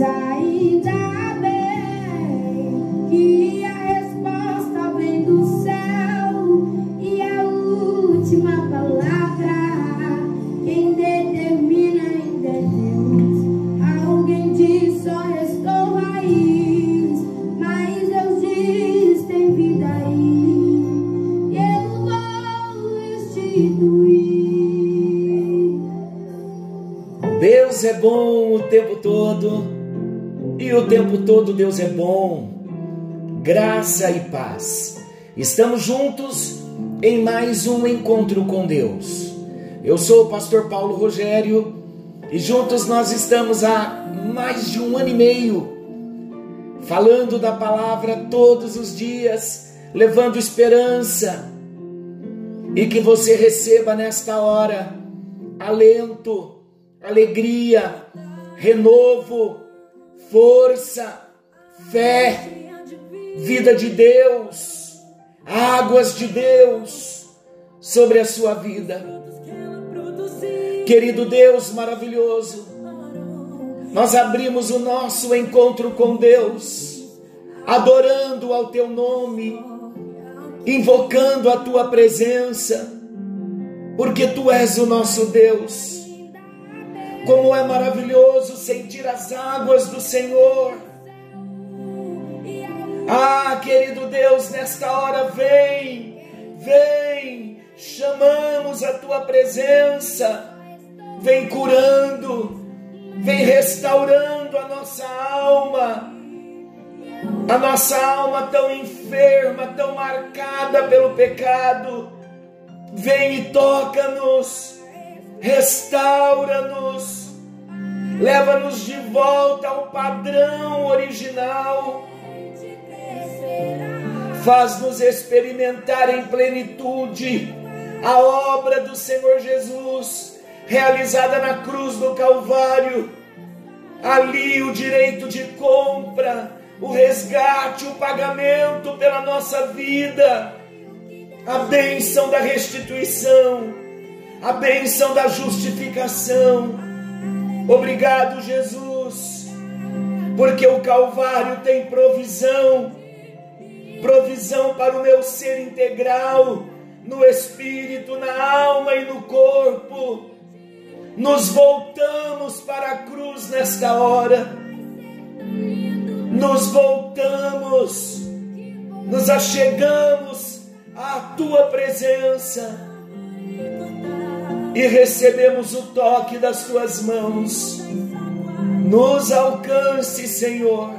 Mas ainda tempo todo Deus é bom. Graça e paz. Estamos juntos em mais um encontro com Deus. Eu sou o pastor Paulo Rogério e juntos nós estamos há mais de um ano e meio falando da palavra todos os dias, levando esperança e que você receba nesta hora alento alegria, renovo, força, fé, vida de Deus, águas de Deus sobre a sua vida. Querido Deus maravilhoso, nós abrimos o nosso encontro com Deus, adorando ao teu nome, invocando a tua presença, porque tu és o nosso Deus como é maravilhoso sentir as águas do Senhor. Ah, querido Deus, nesta hora vem, vem, chamamos a tua presença, vem curando, vem restaurando a nossa alma, a nossa alma tão enferma, tão marcada pelo pecado. Vem e toca-nos restaura-nos, leva-nos de volta ao padrão original, faz-nos experimentar em plenitude a obra do Senhor Jesus, realizada na cruz do Calvário. Ali o direito de compra, o resgate, o pagamento pela nossa vida, a bênção da restituição a bênção da justificação. Obrigado, Jesus, porque o Calvário tem provisão provisão para o meu ser integral, no espírito, na alma e no corpo. Nos voltamos para a cruz nesta hora. Nos voltamos, nos achegamos à tua presença e recebemos o toque das tuas mãos. Nos alcance, Senhor,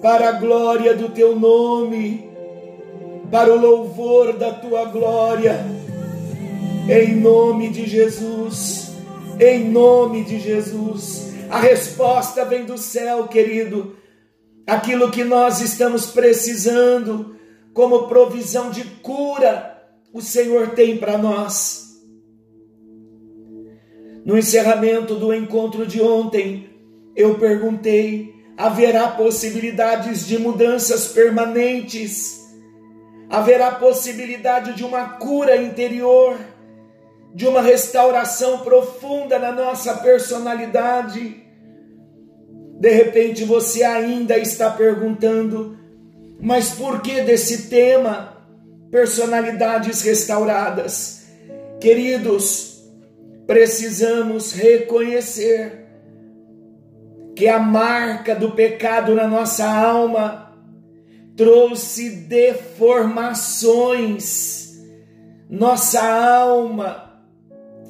para a glória do teu nome, para o louvor da tua glória, em nome de Jesus, em nome de Jesus. A resposta vem do céu, querido. Aquilo que nós estamos precisando, como provisão de cura, o Senhor tem para nós. No encerramento do encontro de ontem, eu perguntei: haverá possibilidades de mudanças permanentes? Haverá possibilidade de uma cura interior, de uma restauração profunda na nossa personalidade? De repente você ainda está perguntando: mas por que desse tema? Personalidades restauradas. Queridos, precisamos reconhecer que a marca do pecado na nossa alma trouxe deformações. Nossa alma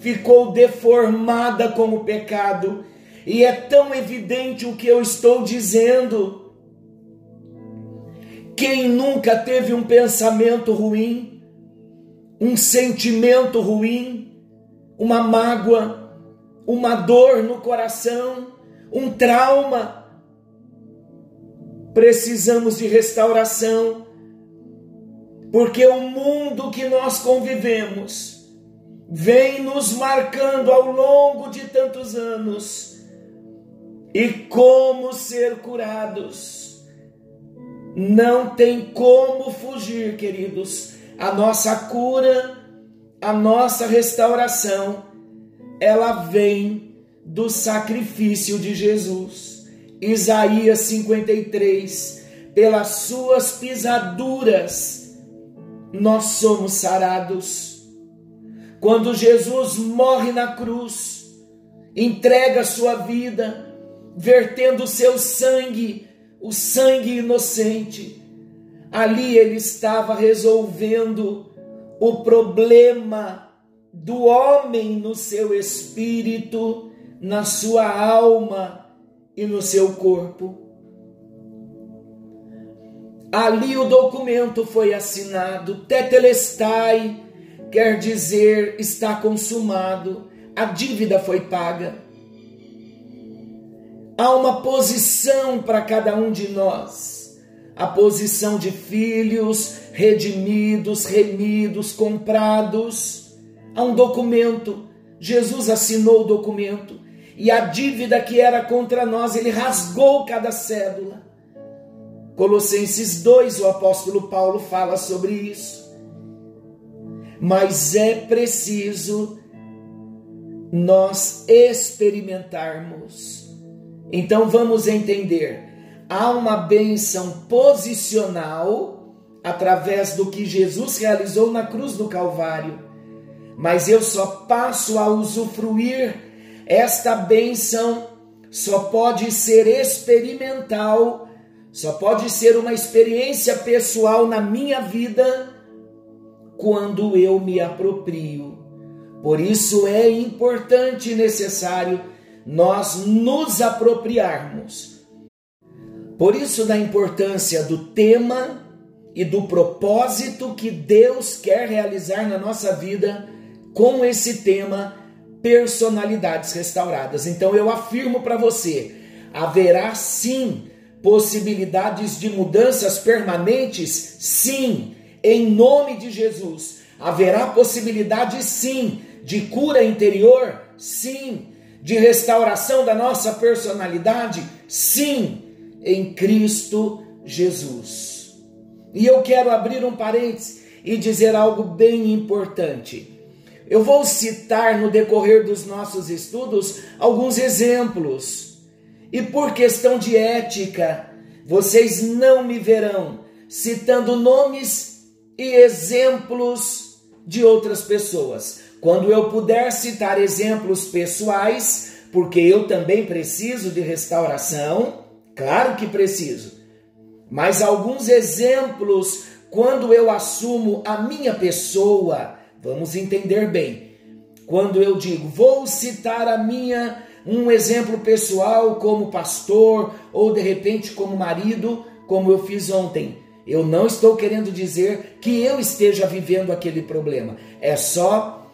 ficou deformada com o pecado, e é tão evidente o que eu estou dizendo. Quem nunca teve um pensamento ruim, um sentimento ruim, uma mágoa, uma dor no coração, um trauma. Precisamos de restauração, porque o mundo que nós convivemos vem nos marcando ao longo de tantos anos. E como ser curados? Não tem como fugir, queridos. A nossa cura a nossa restauração, ela vem do sacrifício de Jesus. Isaías 53, pelas suas pisaduras nós somos sarados. Quando Jesus morre na cruz, entrega sua vida, vertendo seu sangue, o sangue inocente, ali ele estava resolvendo o problema do homem no seu espírito, na sua alma e no seu corpo. Ali o documento foi assinado, tetelestai, quer dizer está consumado, a dívida foi paga. Há uma posição para cada um de nós, a posição de filhos redimidos, remidos, comprados. Há um documento, Jesus assinou o documento e a dívida que era contra nós, ele rasgou cada cédula. Colossenses 2, o apóstolo Paulo fala sobre isso. Mas é preciso nós experimentarmos. Então vamos entender. Há uma benção posicional através do que Jesus realizou na cruz do Calvário. Mas eu só passo a usufruir esta benção, só pode ser experimental só pode ser uma experiência pessoal na minha vida quando eu me aproprio. Por isso é importante e necessário nós nos apropriarmos. Por isso, da importância do tema e do propósito que Deus quer realizar na nossa vida com esse tema personalidades restauradas. Então eu afirmo para você, haverá sim Possibilidades de mudanças permanentes? Sim, em nome de Jesus. Haverá possibilidade, sim, de cura interior? Sim. De restauração da nossa personalidade? Sim, em Cristo Jesus. E eu quero abrir um parênteses e dizer algo bem importante. Eu vou citar no decorrer dos nossos estudos alguns exemplos e por questão de ética, vocês não me verão citando nomes e exemplos de outras pessoas. Quando eu puder citar exemplos pessoais, porque eu também preciso de restauração, claro que preciso. Mas alguns exemplos, quando eu assumo a minha pessoa, vamos entender bem. Quando eu digo, vou citar a minha um exemplo pessoal como pastor ou de repente como marido, como eu fiz ontem. Eu não estou querendo dizer que eu esteja vivendo aquele problema. É só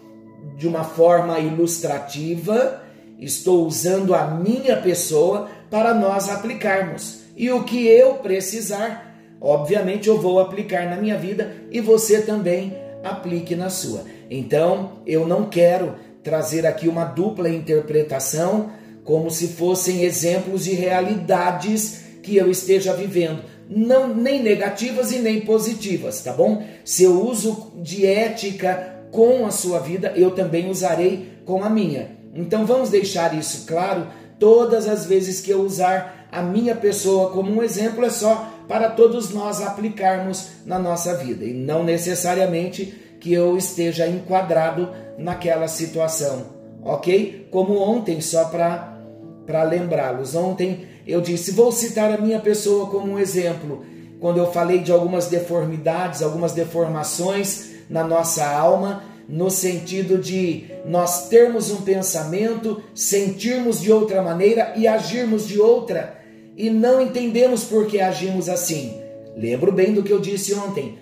de uma forma ilustrativa, estou usando a minha pessoa para nós aplicarmos. E o que eu precisar, obviamente eu vou aplicar na minha vida e você também aplique na sua. Então, eu não quero trazer aqui uma dupla interpretação, como se fossem exemplos de realidades que eu esteja vivendo, não nem negativas e nem positivas, tá bom? Se eu uso de ética com a sua vida, eu também usarei com a minha. Então vamos deixar isso claro. Todas as vezes que eu usar a minha pessoa como um exemplo, é só para todos nós aplicarmos na nossa vida e não necessariamente que eu esteja enquadrado naquela situação, ok? Como ontem, só para lembrá-los. Ontem eu disse: vou citar a minha pessoa como um exemplo, quando eu falei de algumas deformidades, algumas deformações na nossa alma, no sentido de nós termos um pensamento, sentirmos de outra maneira e agirmos de outra, e não entendemos por que agimos assim. Lembro bem do que eu disse ontem.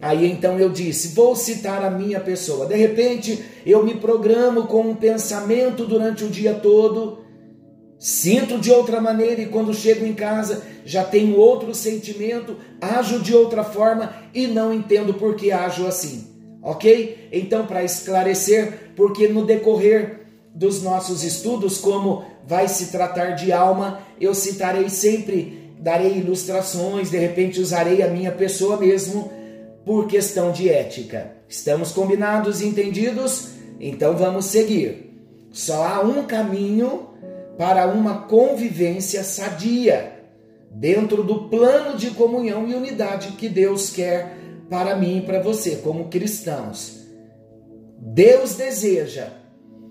Aí então eu disse: vou citar a minha pessoa. De repente eu me programo com um pensamento durante o dia todo, sinto de outra maneira e quando chego em casa já tenho outro sentimento, ajo de outra forma e não entendo por que ajo assim. Ok? Então, para esclarecer, porque no decorrer dos nossos estudos, como vai se tratar de alma, eu citarei sempre, darei ilustrações, de repente usarei a minha pessoa mesmo por questão de ética. Estamos combinados e entendidos? Então vamos seguir. Só há um caminho para uma convivência sadia, dentro do plano de comunhão e unidade que Deus quer para mim e para você, como cristãos. Deus deseja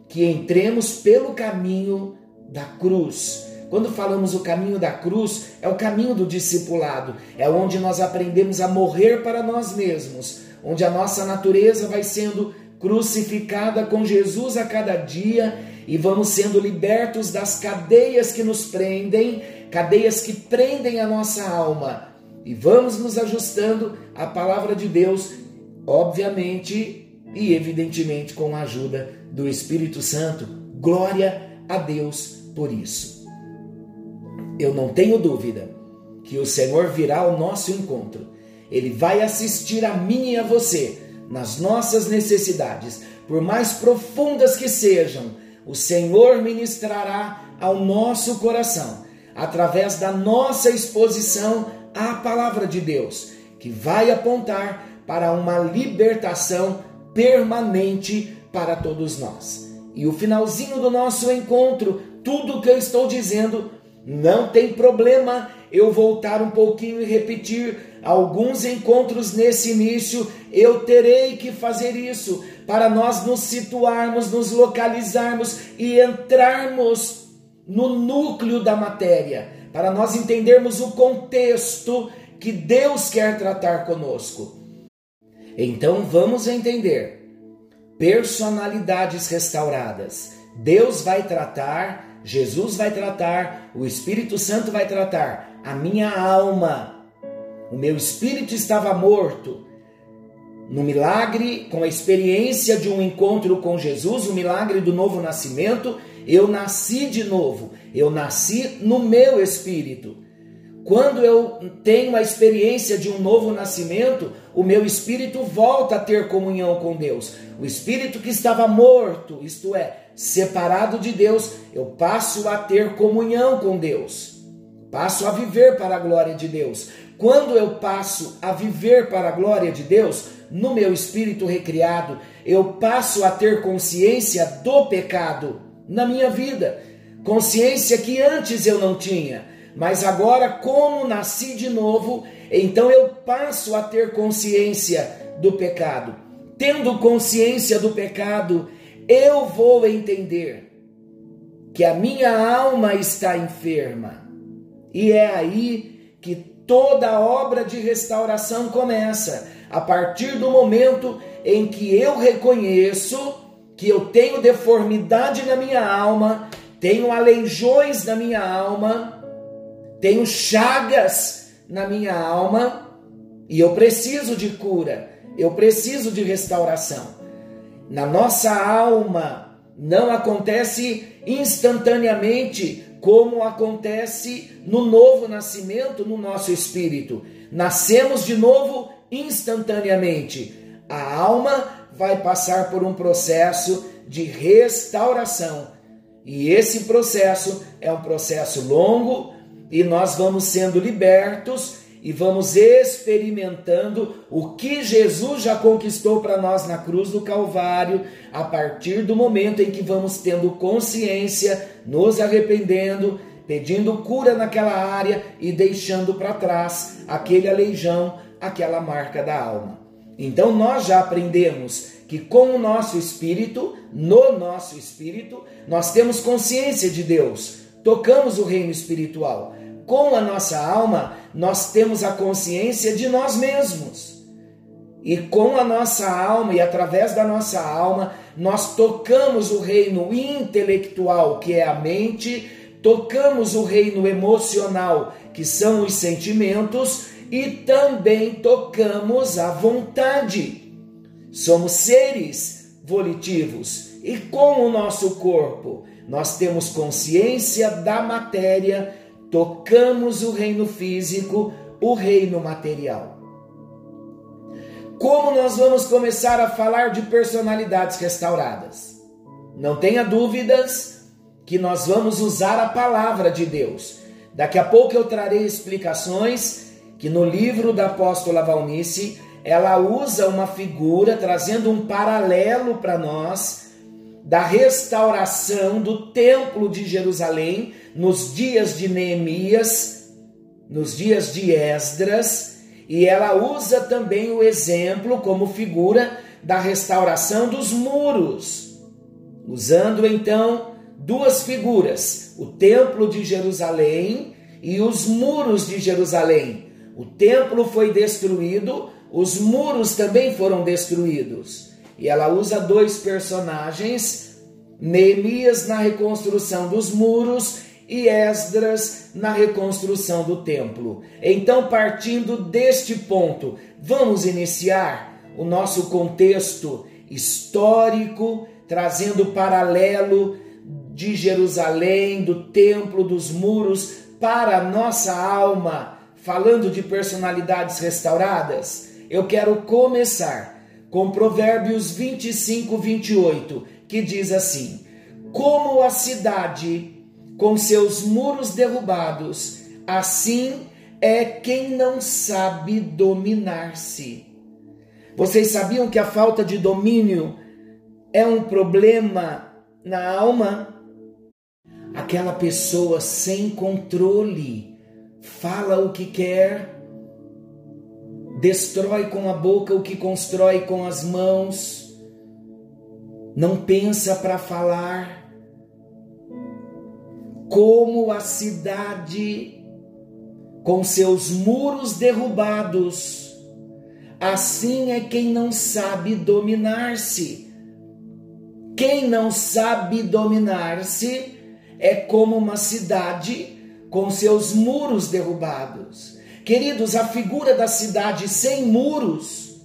que entremos pelo caminho da cruz. Quando falamos o caminho da cruz, é o caminho do discipulado, é onde nós aprendemos a morrer para nós mesmos, onde a nossa natureza vai sendo crucificada com Jesus a cada dia e vamos sendo libertos das cadeias que nos prendem, cadeias que prendem a nossa alma. E vamos nos ajustando à palavra de Deus, obviamente e evidentemente com a ajuda do Espírito Santo. Glória a Deus por isso. Eu não tenho dúvida que o Senhor virá ao nosso encontro. Ele vai assistir a mim e a você nas nossas necessidades, por mais profundas que sejam. O Senhor ministrará ao nosso coração através da nossa exposição à palavra de Deus, que vai apontar para uma libertação permanente para todos nós. E o finalzinho do nosso encontro, tudo que eu estou dizendo, não tem problema eu voltar um pouquinho e repetir alguns encontros nesse início, eu terei que fazer isso para nós nos situarmos, nos localizarmos e entrarmos no núcleo da matéria, para nós entendermos o contexto que Deus quer tratar conosco. Então vamos entender personalidades restauradas. Deus vai tratar, Jesus vai tratar, o Espírito Santo vai tratar a minha alma. O meu espírito estava morto. No milagre, com a experiência de um encontro com Jesus, o milagre do novo nascimento, eu nasci de novo. Eu nasci no meu espírito. Quando eu tenho a experiência de um novo nascimento, o meu espírito volta a ter comunhão com Deus. O espírito que estava morto, isto é, separado de Deus, eu passo a ter comunhão com Deus. Passo a viver para a glória de Deus. Quando eu passo a viver para a glória de Deus, no meu espírito recriado, eu passo a ter consciência do pecado na minha vida. Consciência que antes eu não tinha mas agora, como nasci de novo, então eu passo a ter consciência do pecado. Tendo consciência do pecado, eu vou entender que a minha alma está enferma. E é aí que toda a obra de restauração começa, a partir do momento em que eu reconheço que eu tenho deformidade na minha alma, tenho aleijões na minha alma, tenho chagas na minha alma e eu preciso de cura, eu preciso de restauração. Na nossa alma não acontece instantaneamente como acontece no novo nascimento no nosso espírito. Nascemos de novo instantaneamente. A alma vai passar por um processo de restauração. E esse processo é um processo longo, e nós vamos sendo libertos e vamos experimentando o que Jesus já conquistou para nós na cruz do Calvário, a partir do momento em que vamos tendo consciência, nos arrependendo, pedindo cura naquela área e deixando para trás aquele aleijão, aquela marca da alma. Então nós já aprendemos que com o nosso espírito, no nosso espírito, nós temos consciência de Deus, tocamos o reino espiritual com a nossa alma, nós temos a consciência de nós mesmos. E com a nossa alma e através da nossa alma, nós tocamos o reino intelectual, que é a mente, tocamos o reino emocional, que são os sentimentos, e também tocamos a vontade. Somos seres volitivos e com o nosso corpo nós temos consciência da matéria tocamos o reino físico, o reino material. Como nós vamos começar a falar de personalidades restauradas? Não tenha dúvidas que nós vamos usar a palavra de Deus. Daqui a pouco eu trarei explicações que no livro da apóstola Valnice ela usa uma figura trazendo um paralelo para nós da restauração do Templo de Jerusalém nos dias de Neemias, nos dias de Esdras, e ela usa também o exemplo como figura da restauração dos muros, usando então duas figuras: o Templo de Jerusalém e os muros de Jerusalém. O templo foi destruído, os muros também foram destruídos. E ela usa dois personagens, Neemias na reconstrução dos muros e Esdras na reconstrução do templo. Então, partindo deste ponto, vamos iniciar o nosso contexto histórico, trazendo paralelo de Jerusalém, do templo, dos muros para a nossa alma, falando de personalidades restauradas. Eu quero começar com Provérbios 25, 28, que diz assim: Como a cidade com seus muros derrubados, assim é quem não sabe dominar-se. Vocês sabiam que a falta de domínio é um problema na alma? Aquela pessoa sem controle fala o que quer, destrói com a boca o que constrói com as mãos, não pensa para falar como a cidade com seus muros derrubados. Assim é quem não sabe dominar-se. Quem não sabe dominar-se é como uma cidade com seus muros derrubados. Queridos, a figura da cidade sem muros,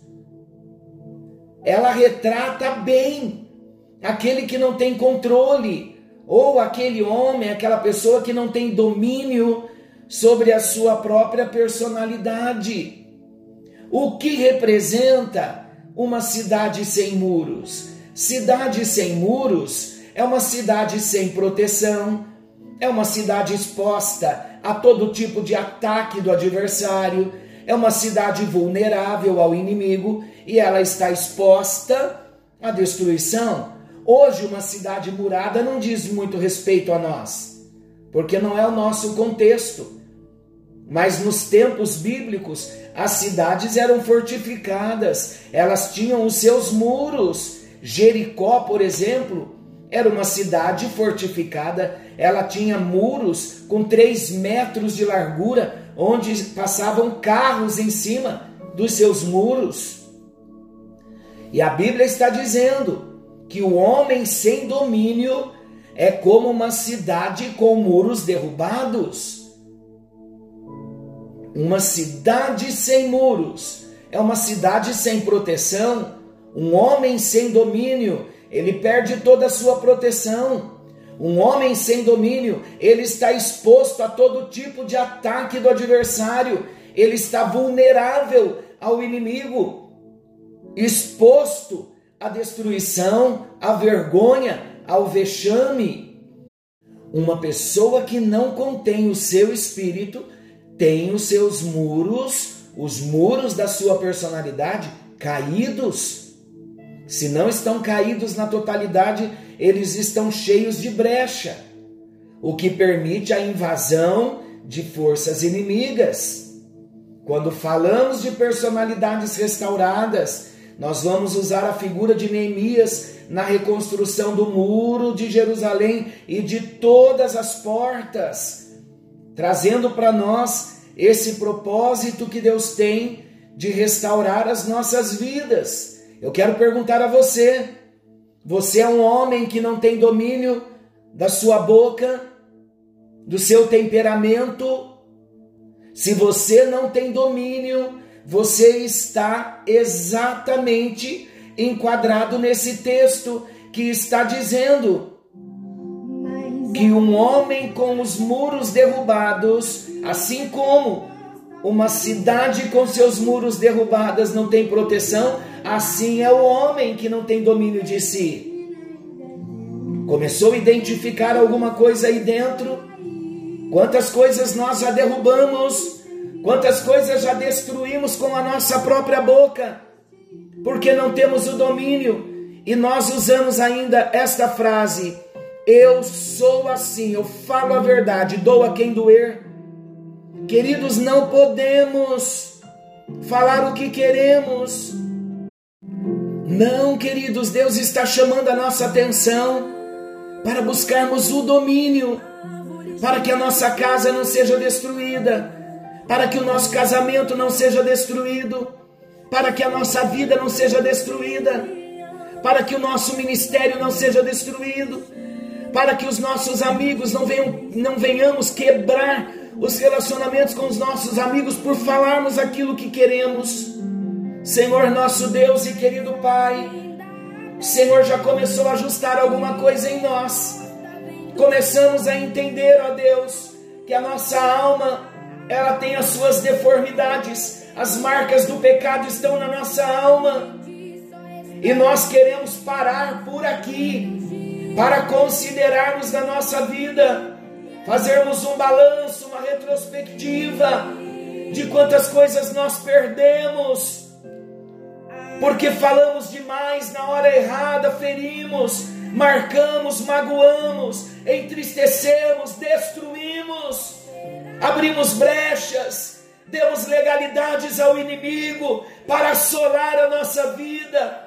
ela retrata bem aquele que não tem controle, ou aquele homem, aquela pessoa que não tem domínio sobre a sua própria personalidade. O que representa uma cidade sem muros? Cidade sem muros é uma cidade sem proteção, é uma cidade exposta a todo tipo de ataque do adversário, é uma cidade vulnerável ao inimigo e ela está exposta à destruição. Hoje, uma cidade murada não diz muito respeito a nós, porque não é o nosso contexto. Mas nos tempos bíblicos, as cidades eram fortificadas, elas tinham os seus muros. Jericó, por exemplo, era uma cidade fortificada, ela tinha muros com três metros de largura, onde passavam carros em cima dos seus muros. E a Bíblia está dizendo que o homem sem domínio é como uma cidade com muros derrubados. Uma cidade sem muros é uma cidade sem proteção. Um homem sem domínio, ele perde toda a sua proteção. Um homem sem domínio, ele está exposto a todo tipo de ataque do adversário, ele está vulnerável ao inimigo, exposto a destruição, a vergonha, ao vexame. Uma pessoa que não contém o seu espírito tem os seus muros, os muros da sua personalidade caídos. Se não estão caídos na totalidade, eles estão cheios de brecha, o que permite a invasão de forças inimigas. Quando falamos de personalidades restauradas, nós vamos usar a figura de Neemias na reconstrução do muro de Jerusalém e de todas as portas, trazendo para nós esse propósito que Deus tem de restaurar as nossas vidas. Eu quero perguntar a você: você é um homem que não tem domínio da sua boca, do seu temperamento? Se você não tem domínio você está exatamente enquadrado nesse texto que está dizendo que um homem com os muros derrubados, assim como uma cidade com seus muros derrubados não tem proteção, assim é o homem que não tem domínio de si. Começou a identificar alguma coisa aí dentro? Quantas coisas nós já derrubamos? Quantas coisas já destruímos com a nossa própria boca, porque não temos o domínio. E nós usamos ainda esta frase: Eu sou assim, eu falo a verdade, dou a quem doer. Queridos, não podemos falar o que queremos. Não, queridos, Deus está chamando a nossa atenção para buscarmos o domínio, para que a nossa casa não seja destruída, para que o nosso casamento não seja destruído, para que a nossa vida não seja destruída, para que o nosso ministério não seja destruído, para que os nossos amigos não, venham, não venhamos quebrar os relacionamentos com os nossos amigos por falarmos aquilo que queremos. Senhor nosso Deus e querido Pai, Senhor já começou a ajustar alguma coisa em nós. Começamos a entender, ó Deus, que a nossa alma, ela tem as suas deformidades, as marcas do pecado estão na nossa alma. E nós queremos parar por aqui para considerarmos na nossa vida, fazermos um balanço, uma retrospectiva de quantas coisas nós perdemos porque falamos demais na hora errada, ferimos, marcamos, magoamos, entristecemos, destruímos, abrimos brechas, demos legalidades ao inimigo para assolar a nossa vida.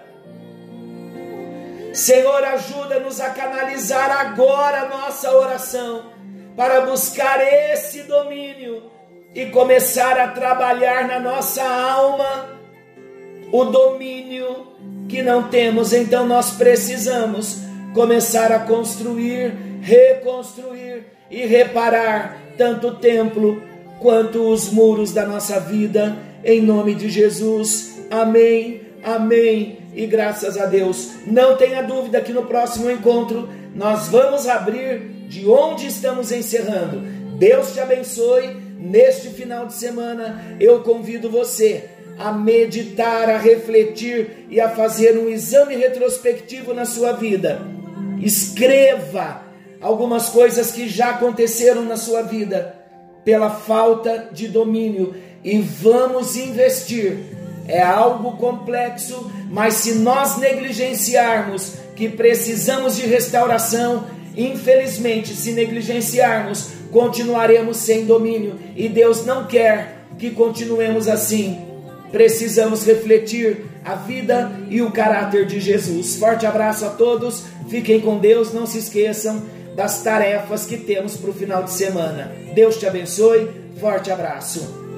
Senhor, ajuda-nos a canalizar agora a nossa oração para buscar esse domínio e começar a trabalhar na nossa alma o domínio que não temos, então nós precisamos começar a construir, reconstruir e reparar tanto o templo quanto os muros da nossa vida, em nome de Jesus. Amém, amém e graças a Deus. Não tenha dúvida que no próximo encontro nós vamos abrir de onde estamos encerrando. Deus te abençoe. Neste final de semana, eu convido você a meditar, a refletir e a fazer um exame retrospectivo na sua vida. Escreva algumas coisas que já aconteceram na sua vida pela falta de domínio e vamos investir. É algo complexo, mas se nós negligenciarmos que precisamos de restauração, infelizmente, se negligenciarmos, continuaremos sem domínio e Deus não quer que continuemos assim precisamos refletir a vida e o caráter de Jesus. Forte abraço a todos, fiquem com Deus, não se esqueçam das tarefas que temos para o final de semana. Deus te abençoe, forte abraço.